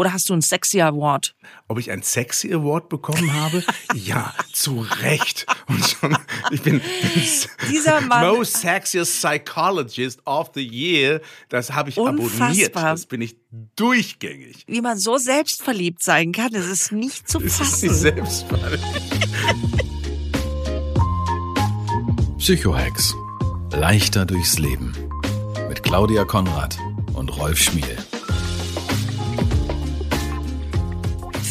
Oder hast du einen sexy Award? Ob ich ein sexy Award bekommen habe? ja, zu Recht. Und schon, ich bin Dieser Mann. Most Sexiest Psychologist of the Year. Das habe ich Unfassbar. abonniert. Das bin ich durchgängig. Wie man so selbstverliebt sein kann, das ist nicht zu Das ist fassen. nicht selbstverständlich. Psychohex. Leichter durchs Leben. Mit Claudia Konrad und Rolf Schmiel.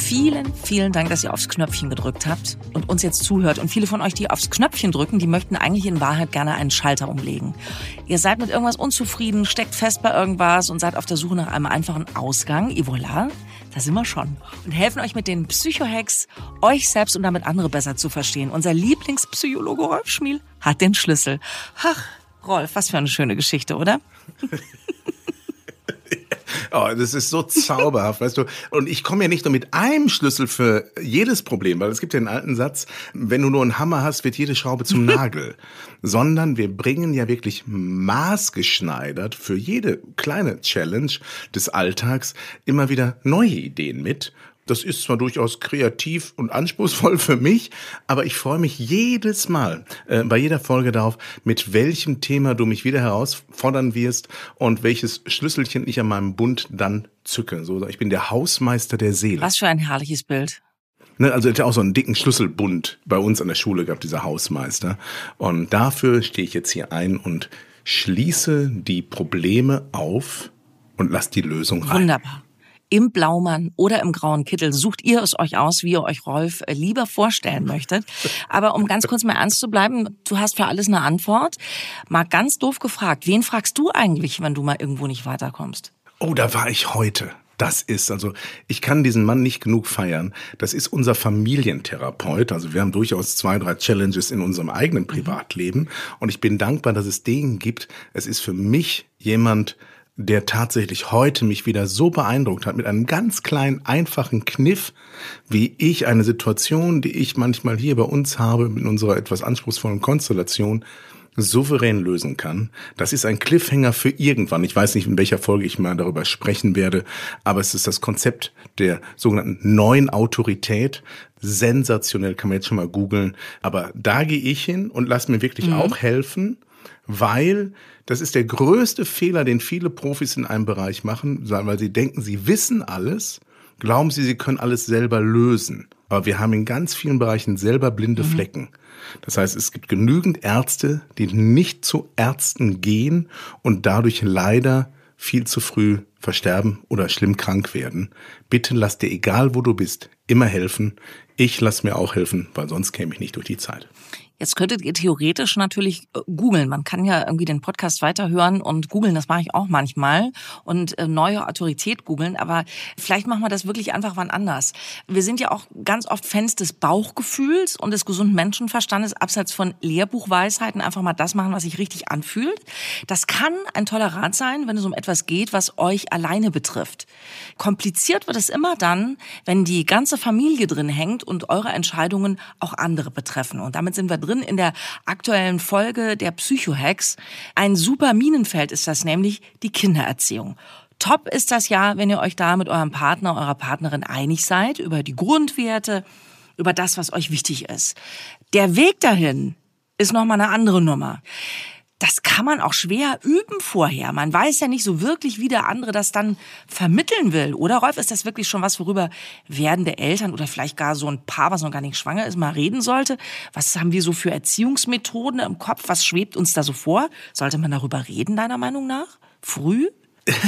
Vielen, vielen Dank, dass ihr aufs Knöpfchen gedrückt habt und uns jetzt zuhört. Und viele von euch, die aufs Knöpfchen drücken, die möchten eigentlich in Wahrheit gerne einen Schalter umlegen. Ihr seid mit irgendwas unzufrieden, steckt fest bei irgendwas und seid auf der Suche nach einem einfachen Ausgang. Et voilà, da sind wir schon. Und helfen euch mit den Psychohacks, euch selbst und damit andere besser zu verstehen. Unser Lieblingspsychologe Rolf Schmiel hat den Schlüssel. Ach, Rolf, was für eine schöne Geschichte, oder? Oh, das ist so zauberhaft, weißt du. Und ich komme ja nicht nur mit einem Schlüssel für jedes Problem, weil es gibt ja einen alten Satz, wenn du nur einen Hammer hast, wird jede Schraube zum Nagel. Sondern wir bringen ja wirklich maßgeschneidert für jede kleine Challenge des Alltags immer wieder neue Ideen mit. Das ist zwar durchaus kreativ und anspruchsvoll für mich, aber ich freue mich jedes Mal äh, bei jeder Folge darauf, mit welchem Thema du mich wieder herausfordern wirst und welches Schlüsselchen ich an meinem Bund dann zücke. So, ich bin der Hausmeister der Seele. Was für ein herrliches Bild. Ne, also hat ja auch so einen dicken Schlüsselbund bei uns an der Schule gehabt, dieser Hausmeister. Und dafür stehe ich jetzt hier ein und schließe die Probleme auf und lass die Lösung rein. Wunderbar. Im Blaumann oder im grauen Kittel sucht ihr es euch aus, wie ihr euch Rolf äh, lieber vorstellen möchtet. Aber um ganz kurz mal ernst zu bleiben, du hast für alles eine Antwort. Mal ganz doof gefragt, wen fragst du eigentlich, wenn du mal irgendwo nicht weiterkommst? Oh, da war ich heute. Das ist, also ich kann diesen Mann nicht genug feiern. Das ist unser Familientherapeut. Also wir haben durchaus zwei, drei Challenges in unserem eigenen Privatleben. Und ich bin dankbar, dass es den gibt. Es ist für mich jemand, der tatsächlich heute mich wieder so beeindruckt hat mit einem ganz kleinen, einfachen Kniff, wie ich eine Situation, die ich manchmal hier bei uns habe, in unserer etwas anspruchsvollen Konstellation, souverän lösen kann. Das ist ein Cliffhanger für irgendwann. Ich weiß nicht, in welcher Folge ich mal darüber sprechen werde, aber es ist das Konzept der sogenannten neuen Autorität. Sensationell, kann man jetzt schon mal googeln. Aber da gehe ich hin und lass mir wirklich auch helfen, weil das ist der größte Fehler, den viele Profis in einem Bereich machen, weil sie denken, sie wissen alles, glauben sie, sie können alles selber lösen. Aber wir haben in ganz vielen Bereichen selber blinde Flecken. Das heißt, es gibt genügend Ärzte, die nicht zu Ärzten gehen und dadurch leider viel zu früh versterben oder schlimm krank werden. Bitte lass dir, egal wo du bist, immer helfen. Ich lass mir auch helfen, weil sonst käme ich nicht durch die Zeit. Jetzt könntet ihr theoretisch natürlich äh, googeln. Man kann ja irgendwie den Podcast weiterhören und googeln, das mache ich auch manchmal und äh, neue Autorität googeln, aber vielleicht machen wir das wirklich einfach wann anders. Wir sind ja auch ganz oft Fans des Bauchgefühls und des gesunden Menschenverstandes, abseits von Lehrbuchweisheiten, einfach mal das machen, was sich richtig anfühlt. Das kann ein toller Rat sein, wenn es um etwas geht, was euch alleine betrifft. Kompliziert wird es immer dann, wenn die ganze Familie drin hängt und eure Entscheidungen auch andere betreffen. Und damit sind wir drin in der aktuellen Folge der Psychohacks. Ein super Minenfeld ist das nämlich die Kindererziehung. Top ist das ja, wenn ihr euch da mit eurem Partner, eurer Partnerin einig seid über die Grundwerte, über das, was euch wichtig ist. Der Weg dahin ist nochmal eine andere Nummer. Das kann man auch schwer üben vorher. Man weiß ja nicht so wirklich, wie der andere das dann vermitteln will. Oder Rolf, ist das wirklich schon was, worüber werdende Eltern oder vielleicht gar so ein Paar, was noch gar nicht schwanger ist, mal reden sollte? Was haben wir so für Erziehungsmethoden im Kopf? Was schwebt uns da so vor? Sollte man darüber reden, deiner Meinung nach? Früh?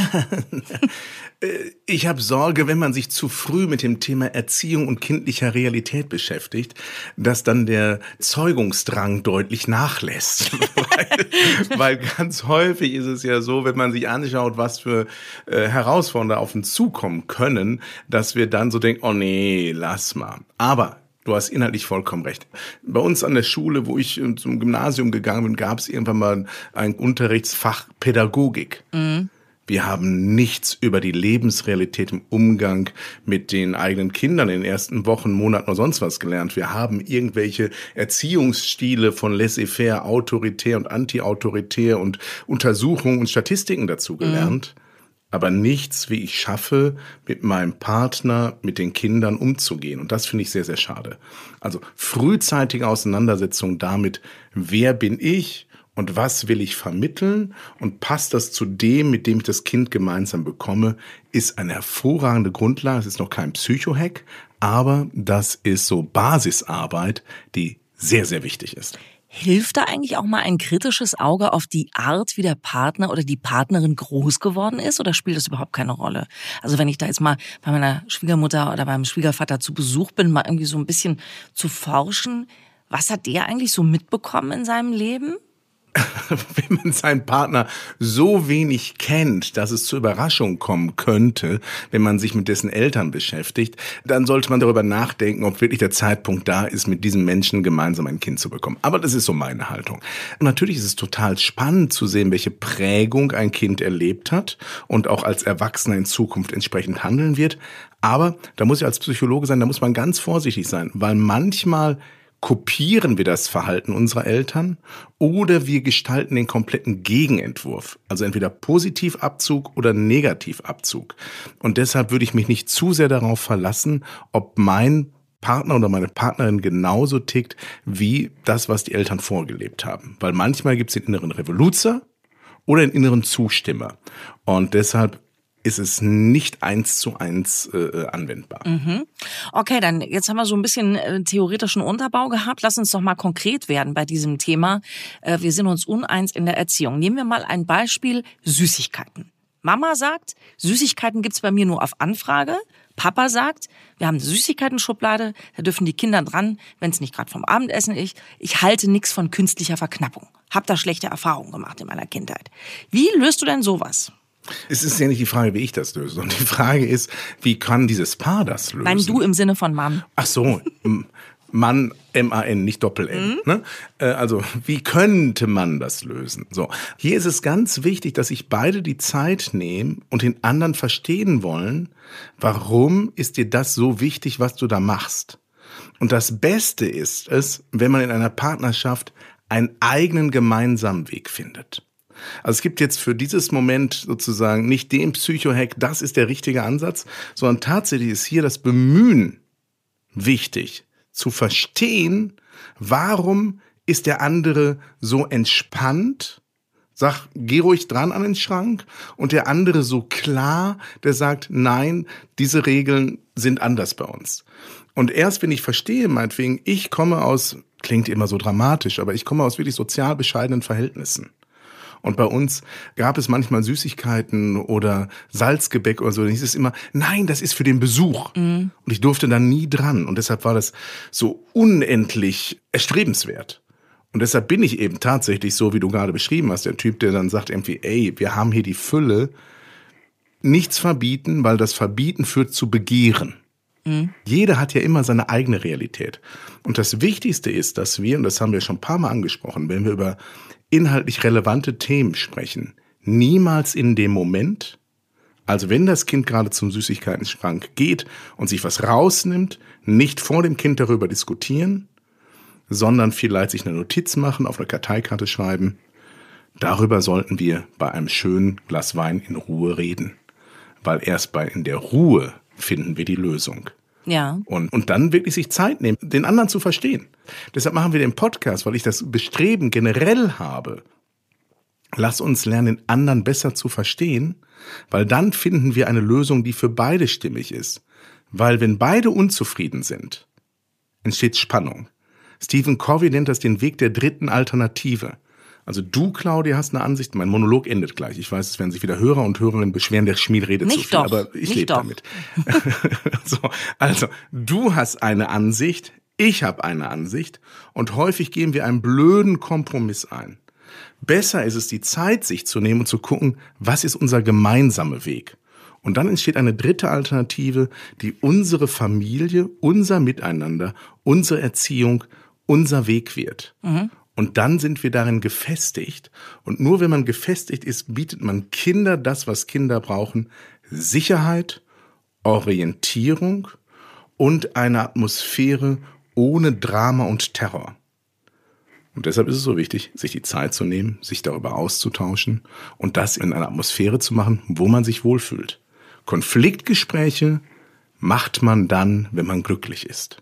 Ich habe Sorge, wenn man sich zu früh mit dem Thema Erziehung und kindlicher Realität beschäftigt, dass dann der Zeugungsdrang deutlich nachlässt. weil, weil, ganz häufig ist es ja so, wenn man sich anschaut, was für äh, Herausforderungen auf uns zukommen können, dass wir dann so denken, oh nee, lass mal. Aber Du hast inhaltlich vollkommen recht. Bei uns an der Schule, wo ich äh, zum Gymnasium gegangen bin, gab es irgendwann mal ein Unterrichtsfach Pädagogik. Mhm. Wir haben nichts über die Lebensrealität im Umgang mit den eigenen Kindern in den ersten Wochen, Monaten oder sonst was gelernt. Wir haben irgendwelche Erziehungsstile von laissez-faire, autoritär und anti-autoritär und Untersuchungen und Statistiken dazu gelernt. Mhm aber nichts, wie ich schaffe, mit meinem Partner, mit den Kindern umzugehen. Und das finde ich sehr, sehr schade. Also frühzeitige Auseinandersetzung damit, wer bin ich und was will ich vermitteln und passt das zu dem, mit dem ich das Kind gemeinsam bekomme, ist eine hervorragende Grundlage. Es ist noch kein Psychohack, aber das ist so Basisarbeit, die sehr, sehr wichtig ist. Hilft da eigentlich auch mal ein kritisches Auge auf die Art, wie der Partner oder die Partnerin groß geworden ist oder spielt das überhaupt keine Rolle? Also wenn ich da jetzt mal bei meiner Schwiegermutter oder beim Schwiegervater zu Besuch bin, mal irgendwie so ein bisschen zu forschen, was hat der eigentlich so mitbekommen in seinem Leben? wenn man seinen Partner so wenig kennt, dass es zur Überraschung kommen könnte, wenn man sich mit dessen Eltern beschäftigt, dann sollte man darüber nachdenken, ob wirklich der Zeitpunkt da ist, mit diesem Menschen gemeinsam ein Kind zu bekommen. Aber das ist so meine Haltung. Und natürlich ist es total spannend zu sehen, welche Prägung ein Kind erlebt hat und auch als Erwachsener in Zukunft entsprechend handeln wird. Aber da muss ich als Psychologe sein, da muss man ganz vorsichtig sein, weil manchmal kopieren wir das Verhalten unserer Eltern oder wir gestalten den kompletten Gegenentwurf. Also entweder Positivabzug oder Negativabzug. Und deshalb würde ich mich nicht zu sehr darauf verlassen, ob mein Partner oder meine Partnerin genauso tickt wie das, was die Eltern vorgelebt haben. Weil manchmal gibt es den inneren Revoluzer oder den inneren Zustimmer. Und deshalb ist es nicht eins zu eins äh, anwendbar. Mhm. Okay, dann jetzt haben wir so ein bisschen äh, theoretischen Unterbau gehabt. Lass uns doch mal konkret werden bei diesem Thema. Äh, wir sind uns uneins in der Erziehung. Nehmen wir mal ein Beispiel Süßigkeiten. Mama sagt, Süßigkeiten gibt's bei mir nur auf Anfrage. Papa sagt, wir haben eine Süßigkeiten-Schublade, da dürfen die Kinder dran, wenn es nicht gerade vom Abendessen ist. Ich halte nichts von künstlicher Verknappung. Hab da schlechte Erfahrungen gemacht in meiner Kindheit. Wie löst du denn sowas? Es ist ja nicht die Frage, wie ich das löse, sondern die Frage ist, wie kann dieses Paar das lösen? Nein, du im Sinne von Mann. Ach so, Mann, M-A-N, nicht Doppel-N. Mhm. Ne? Äh, also, wie könnte man das lösen? So, hier ist es ganz wichtig, dass sich beide die Zeit nehmen und den anderen verstehen wollen, warum ist dir das so wichtig, was du da machst? Und das Beste ist es, wenn man in einer Partnerschaft einen eigenen gemeinsamen Weg findet. Also es gibt jetzt für dieses Moment sozusagen nicht den Psychohack, das ist der richtige Ansatz, sondern tatsächlich ist hier das Bemühen wichtig, zu verstehen, warum ist der andere so entspannt, sag, geh ruhig dran an den Schrank, und der andere so klar, der sagt, nein, diese Regeln sind anders bei uns. Und erst wenn ich verstehe, meinetwegen, ich komme aus, klingt immer so dramatisch, aber ich komme aus wirklich sozial bescheidenen Verhältnissen. Und bei uns gab es manchmal Süßigkeiten oder Salzgebäck oder so. Dann hieß es immer, nein, das ist für den Besuch. Mhm. Und ich durfte da nie dran. Und deshalb war das so unendlich erstrebenswert. Und deshalb bin ich eben tatsächlich so, wie du gerade beschrieben hast, der Typ, der dann sagt irgendwie, ey, wir haben hier die Fülle, nichts verbieten, weil das Verbieten führt zu Begehren. Mhm. Jeder hat ja immer seine eigene Realität. Und das Wichtigste ist, dass wir, und das haben wir schon ein paar Mal angesprochen, wenn wir über inhaltlich relevante Themen sprechen, niemals in dem Moment, also wenn das Kind gerade zum Süßigkeitenschrank geht und sich was rausnimmt, nicht vor dem Kind darüber diskutieren, sondern vielleicht sich eine Notiz machen, auf eine Karteikarte schreiben. Darüber sollten wir bei einem schönen Glas Wein in Ruhe reden. Weil erst bei in der Ruhe finden wir die Lösung. Ja. Und, und dann wirklich sich Zeit nehmen, den anderen zu verstehen. Deshalb machen wir den Podcast, weil ich das Bestreben generell habe. Lass uns lernen, den anderen besser zu verstehen, weil dann finden wir eine Lösung, die für beide stimmig ist. Weil wenn beide unzufrieden sind, entsteht Spannung. Stephen Covey nennt das den Weg der dritten Alternative. Also du, Claudia, hast eine Ansicht. Mein Monolog endet gleich. Ich weiß, es werden sich wieder Hörer und Hörerinnen beschweren, der Schmied redet Nicht zu viel, doch. aber ich lebe damit. so, also, du hast eine Ansicht, ich habe eine Ansicht und häufig gehen wir einen blöden Kompromiss ein. Besser ist es, die Zeit sich zu nehmen und zu gucken, was ist unser gemeinsamer Weg. Und dann entsteht eine dritte Alternative, die unsere Familie, unser Miteinander, unsere Erziehung, unser Weg wird. Und dann sind wir darin gefestigt. Und nur wenn man gefestigt ist, bietet man Kinder das, was Kinder brauchen. Sicherheit, Orientierung und eine Atmosphäre ohne Drama und Terror. Und deshalb ist es so wichtig, sich die Zeit zu nehmen, sich darüber auszutauschen und das in einer Atmosphäre zu machen, wo man sich wohlfühlt. Konfliktgespräche macht man dann, wenn man glücklich ist.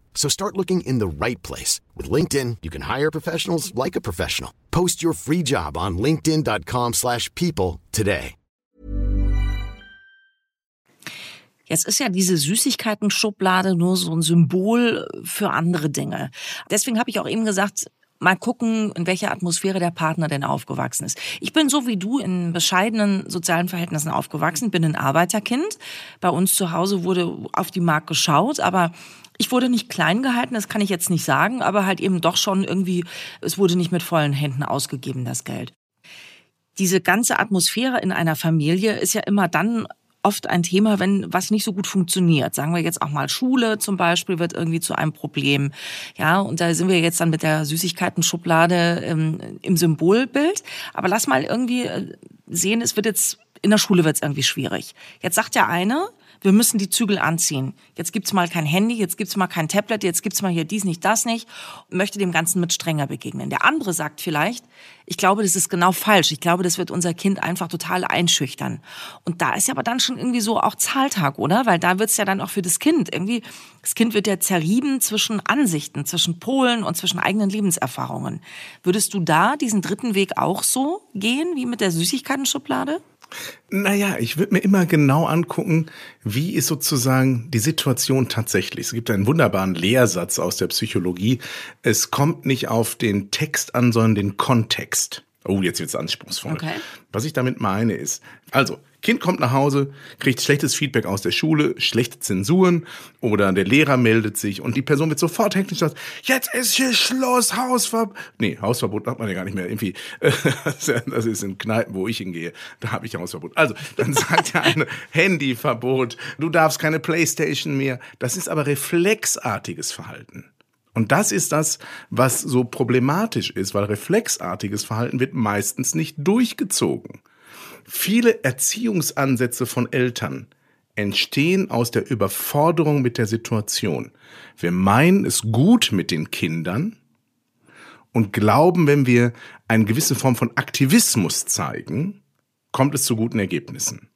So start looking in the right place. With LinkedIn, you can hire professionals like a professional. Post your free job on linkedin.com/people today. Jetzt ist ja diese Süßigkeiten-Schublade nur so ein Symbol für andere Dinge. Deswegen habe ich auch eben gesagt, mal gucken, in welcher Atmosphäre der Partner denn aufgewachsen ist. Ich bin so wie du in bescheidenen sozialen Verhältnissen aufgewachsen, bin ein Arbeiterkind. Bei uns zu Hause wurde auf die Mark geschaut, aber ich wurde nicht klein gehalten, das kann ich jetzt nicht sagen, aber halt eben doch schon irgendwie, es wurde nicht mit vollen Händen ausgegeben, das Geld. Diese ganze Atmosphäre in einer Familie ist ja immer dann oft ein Thema, wenn was nicht so gut funktioniert. Sagen wir jetzt auch mal Schule zum Beispiel wird irgendwie zu einem Problem. Ja, und da sind wir jetzt dann mit der Süßigkeiten-Schublade ähm, im Symbolbild. Aber lass mal irgendwie äh, sehen, es wird jetzt, in der Schule wird es irgendwie schwierig. Jetzt sagt der eine, wir müssen die Zügel anziehen. Jetzt gibt's mal kein Handy, jetzt gibt's mal kein Tablet, jetzt gibt's mal hier dies nicht, das nicht. Und möchte dem Ganzen mit strenger begegnen. Der andere sagt vielleicht, ich glaube, das ist genau falsch. Ich glaube, das wird unser Kind einfach total einschüchtern. Und da ist ja aber dann schon irgendwie so auch Zahltag, oder? Weil da wird's ja dann auch für das Kind irgendwie, das Kind wird ja zerrieben zwischen Ansichten, zwischen Polen und zwischen eigenen Lebenserfahrungen. Würdest du da diesen dritten Weg auch so gehen, wie mit der Süßigkeiten-Schublade? Naja, ich würde mir immer genau angucken, wie ist sozusagen die Situation tatsächlich. Es gibt einen wunderbaren Lehrsatz aus der Psychologie. Es kommt nicht auf den Text an, sondern den Kontext. Oh, jetzt wird's anspruchsvoll. Okay. Was ich damit meine ist, also, Kind kommt nach Hause, kriegt schlechtes Feedback aus der Schule, schlechte Zensuren oder der Lehrer meldet sich und die Person wird sofort hektisch sagt, jetzt ist hier Schluss, Hausverbot. Nee, Hausverbot hat man ja gar nicht mehr. Irgendwie, das ist in Kneipen, wo ich hingehe, da habe ich Hausverbot. Also, dann sagt ja eine Handyverbot, du darfst keine Playstation mehr. Das ist aber reflexartiges Verhalten. Und das ist das, was so problematisch ist, weil reflexartiges Verhalten wird meistens nicht durchgezogen. Viele Erziehungsansätze von Eltern entstehen aus der Überforderung mit der Situation. Wir meinen es gut mit den Kindern und glauben, wenn wir eine gewisse Form von Aktivismus zeigen, kommt es zu guten Ergebnissen.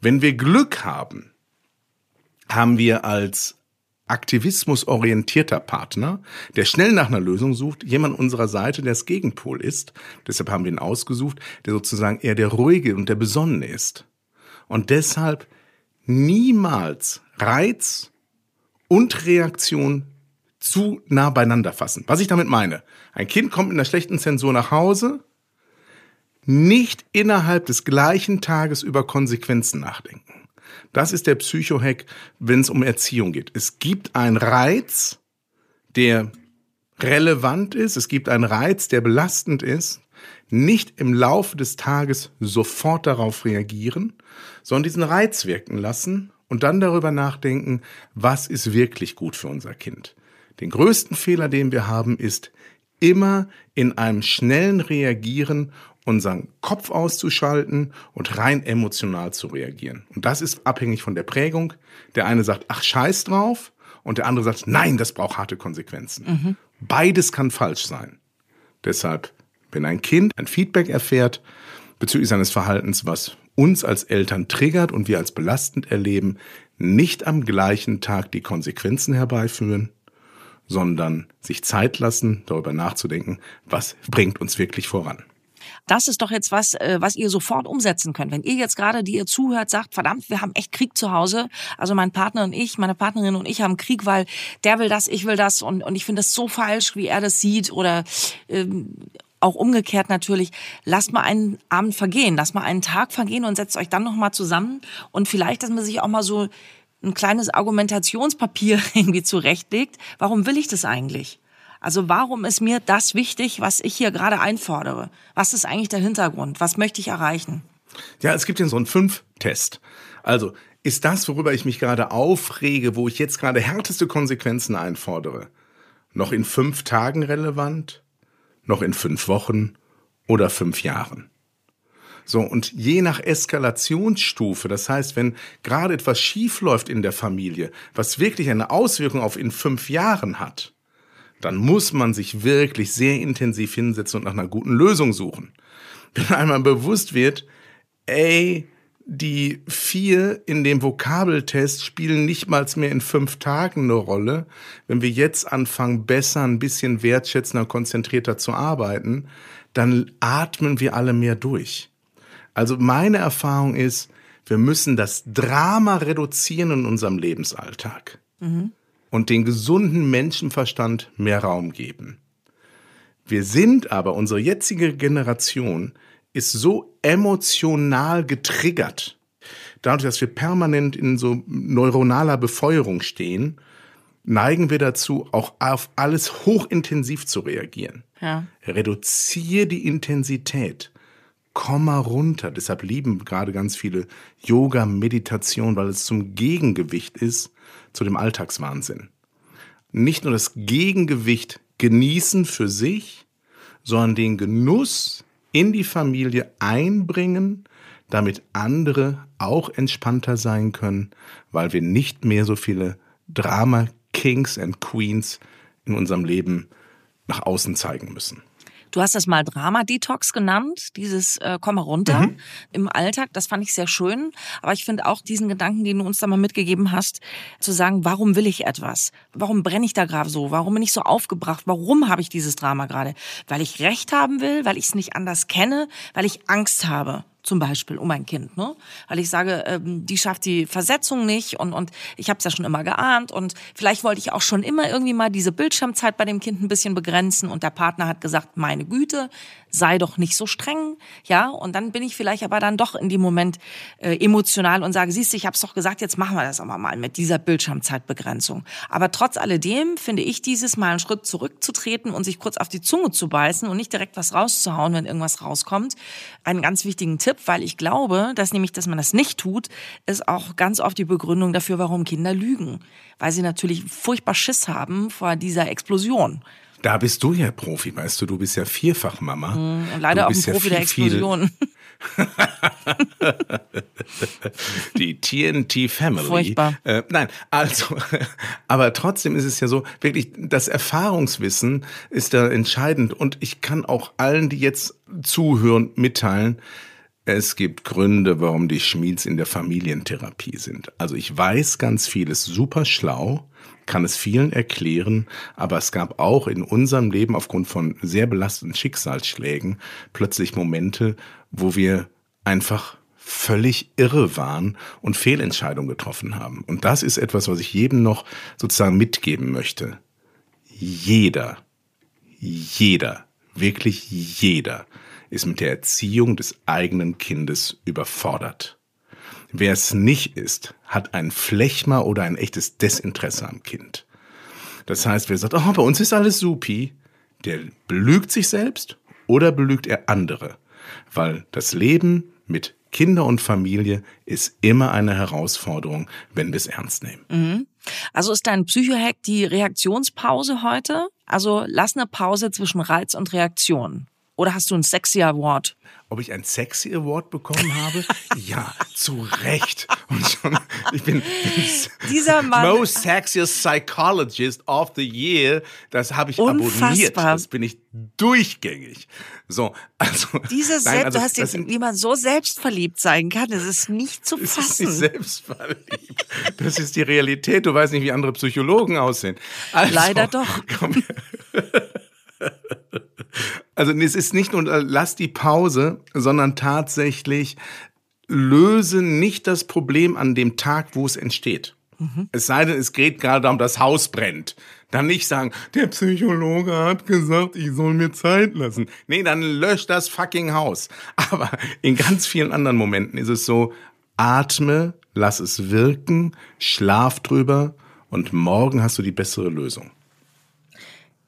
Wenn wir Glück haben, haben wir als aktivismusorientierter Partner, der schnell nach einer Lösung sucht, jemand unserer Seite, der das Gegenpol ist. Deshalb haben wir ihn ausgesucht, der sozusagen eher der ruhige und der besonnene ist. Und deshalb niemals Reiz und Reaktion zu nah beieinander fassen. Was ich damit meine, ein Kind kommt mit einer schlechten Zensur nach Hause, nicht innerhalb des gleichen Tages über Konsequenzen nachdenken. Das ist der Psychohack, wenn es um Erziehung geht. Es gibt einen Reiz, der relevant ist. Es gibt einen Reiz, der belastend ist. Nicht im Laufe des Tages sofort darauf reagieren, sondern diesen Reiz wirken lassen und dann darüber nachdenken, was ist wirklich gut für unser Kind. Den größten Fehler, den wir haben, ist immer in einem schnellen Reagieren unseren Kopf auszuschalten und rein emotional zu reagieren. Und das ist abhängig von der Prägung. Der eine sagt, ach scheiß drauf, und der andere sagt, nein, das braucht harte Konsequenzen. Beides kann falsch sein. Deshalb, Wenn ein Kind ein Feedback erfährt bezüglich seines Verhaltens, was uns als Eltern triggert und wir als belastend erleben, nicht am gleichen Tag die Konsequenzen herbeiführen, sondern sich Zeit lassen, darüber nachzudenken, was bringt uns wirklich voran. Das ist doch jetzt was, äh, was ihr sofort umsetzen könnt. Wenn ihr jetzt gerade, die ihr zuhört, sagt, verdammt, wir haben echt Krieg zu Hause. Also mein Partner und ich, meine Partnerin und ich haben Krieg, weil der will das, ich will das und, und ich finde das so falsch, wie er das sieht oder ähm, auch umgekehrt natürlich, lasst mal einen Abend vergehen, lasst mal einen Tag vergehen und setzt euch dann nochmal zusammen und vielleicht, dass man sich auch mal so ein kleines Argumentationspapier irgendwie zurechtlegt. Warum will ich das eigentlich? Also warum ist mir das wichtig, was ich hier gerade einfordere? Was ist eigentlich der Hintergrund? Was möchte ich erreichen? Ja, es gibt hier so einen Fünf-Test. Also, ist das, worüber ich mich gerade aufrege, wo ich jetzt gerade härteste Konsequenzen einfordere, noch in fünf Tagen relevant? Noch in fünf Wochen oder fünf Jahren? So, und je nach Eskalationsstufe, das heißt, wenn gerade etwas schief läuft in der Familie, was wirklich eine Auswirkung auf in fünf Jahren hat, dann muss man sich wirklich sehr intensiv hinsetzen und nach einer guten Lösung suchen. Wenn einmal bewusst wird, ey, die vier in dem Vokabeltest spielen nicht mal mehr in fünf Tagen eine Rolle. Wenn wir jetzt anfangen, besser, ein bisschen wertschätzender, konzentrierter zu arbeiten, dann atmen wir alle mehr durch. Also meine Erfahrung ist, wir müssen das Drama reduzieren in unserem Lebensalltag. Mhm und den gesunden Menschenverstand mehr Raum geben. Wir sind aber, unsere jetzige Generation ist so emotional getriggert, dadurch, dass wir permanent in so neuronaler Befeuerung stehen, neigen wir dazu, auch auf alles hochintensiv zu reagieren. Ja. Reduziere die Intensität. Komm mal runter. Deshalb lieben gerade ganz viele Yoga, Meditation, weil es zum Gegengewicht ist zu dem Alltagswahnsinn. Nicht nur das Gegengewicht genießen für sich, sondern den Genuss in die Familie einbringen, damit andere auch entspannter sein können, weil wir nicht mehr so viele Drama Kings and Queens in unserem Leben nach außen zeigen müssen. Du hast das mal Drama-Detox genannt, dieses äh, Komm mal runter mhm. im Alltag. Das fand ich sehr schön. Aber ich finde auch diesen Gedanken, den du uns da mal mitgegeben hast, zu sagen, warum will ich etwas? Warum brenne ich da gerade so? Warum bin ich so aufgebracht? Warum habe ich dieses Drama gerade? Weil ich Recht haben will, weil ich es nicht anders kenne, weil ich Angst habe zum Beispiel um ein Kind, ne? Weil ich sage, ähm, die schafft die Versetzung nicht und und ich habe es ja schon immer geahnt und vielleicht wollte ich auch schon immer irgendwie mal diese Bildschirmzeit bei dem Kind ein bisschen begrenzen und der Partner hat gesagt, meine Güte, sei doch nicht so streng, ja? Und dann bin ich vielleicht aber dann doch in dem Moment äh, emotional und sage, siehst du, ich habe es doch gesagt, jetzt machen wir das aber mal mit dieser Bildschirmzeitbegrenzung. Aber trotz alledem finde ich dieses mal einen Schritt zurückzutreten und sich kurz auf die Zunge zu beißen und nicht direkt was rauszuhauen, wenn irgendwas rauskommt, einen ganz wichtigen Tipp Tipp, weil ich glaube, dass nämlich, dass man das nicht tut, ist auch ganz oft die Begründung dafür, warum Kinder lügen. Weil sie natürlich furchtbar Schiss haben vor dieser Explosion. Da bist du ja Profi, weißt du, du bist ja Vierfachmama. Mhm, und leider auch ein Profi ja viel, der Explosion. die TNT Family. Furchtbar. Äh, nein, also, aber trotzdem ist es ja so, wirklich, das Erfahrungswissen ist da entscheidend und ich kann auch allen, die jetzt zuhören, mitteilen, es gibt Gründe, warum die Schmieds in der Familientherapie sind. Also ich weiß ganz vieles super schlau, kann es vielen erklären, aber es gab auch in unserem Leben aufgrund von sehr belastenden Schicksalsschlägen plötzlich Momente, wo wir einfach völlig irre waren und Fehlentscheidungen getroffen haben. Und das ist etwas, was ich jedem noch sozusagen mitgeben möchte. Jeder, jeder, wirklich jeder ist mit der Erziehung des eigenen Kindes überfordert. Wer es nicht ist, hat ein Flechma oder ein echtes Desinteresse am Kind. Das heißt, wer sagt, oh, bei uns ist alles supi, der belügt sich selbst oder belügt er andere. Weil das Leben mit Kinder und Familie ist immer eine Herausforderung, wenn wir es ernst nehmen. Mhm. Also ist dein Psychohack die Reaktionspause heute? Also lass eine Pause zwischen Reiz und Reaktion. Oder hast du einen sexy Award? Ob ich einen sexy Award bekommen habe? ja, zu Recht. Und schon, ich bin Dieser Mann. most sexiest psychologist of the year. Das habe ich Unfassbar. abonniert. Das bin ich durchgängig. So, also. Diese nein, Selbst, also, du hast jetzt, sind- wie man so selbstverliebt sein kann, das ist nicht zu Das ist fassen. nicht selbstverliebt. Das ist die Realität. Du weißt nicht, wie andere Psychologen aussehen. Also, Leider doch. Komm. Also es ist nicht nur äh, lass die Pause, sondern tatsächlich löse nicht das Problem an dem Tag, wo es entsteht. Es sei denn, es geht gerade darum, das Haus brennt. Dann nicht sagen, der Psychologe hat gesagt, ich soll mir Zeit lassen. Nee, dann lösch das fucking Haus. Aber in ganz vielen anderen Momenten ist es so, atme, lass es wirken, schlaf drüber und morgen hast du die bessere Lösung.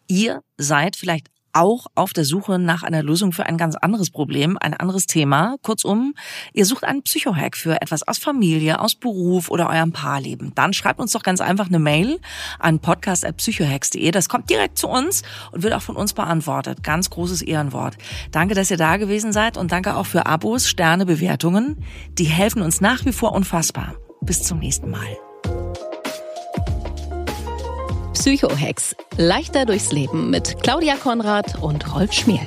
Ihr seid vielleicht auch auf der Suche nach einer Lösung für ein ganz anderes Problem, ein anderes Thema. Kurzum, ihr sucht einen Psychohack für etwas aus Familie, aus Beruf oder eurem Paarleben. Dann schreibt uns doch ganz einfach eine Mail an podcast.psychohacks.de. Das kommt direkt zu uns und wird auch von uns beantwortet. Ganz großes Ehrenwort. Danke, dass ihr da gewesen seid und danke auch für Abos, Sterne, Bewertungen. Die helfen uns nach wie vor unfassbar. Bis zum nächsten Mal. Psychohex. Leichter durchs Leben mit Claudia Konrad und Rolf Schmiel.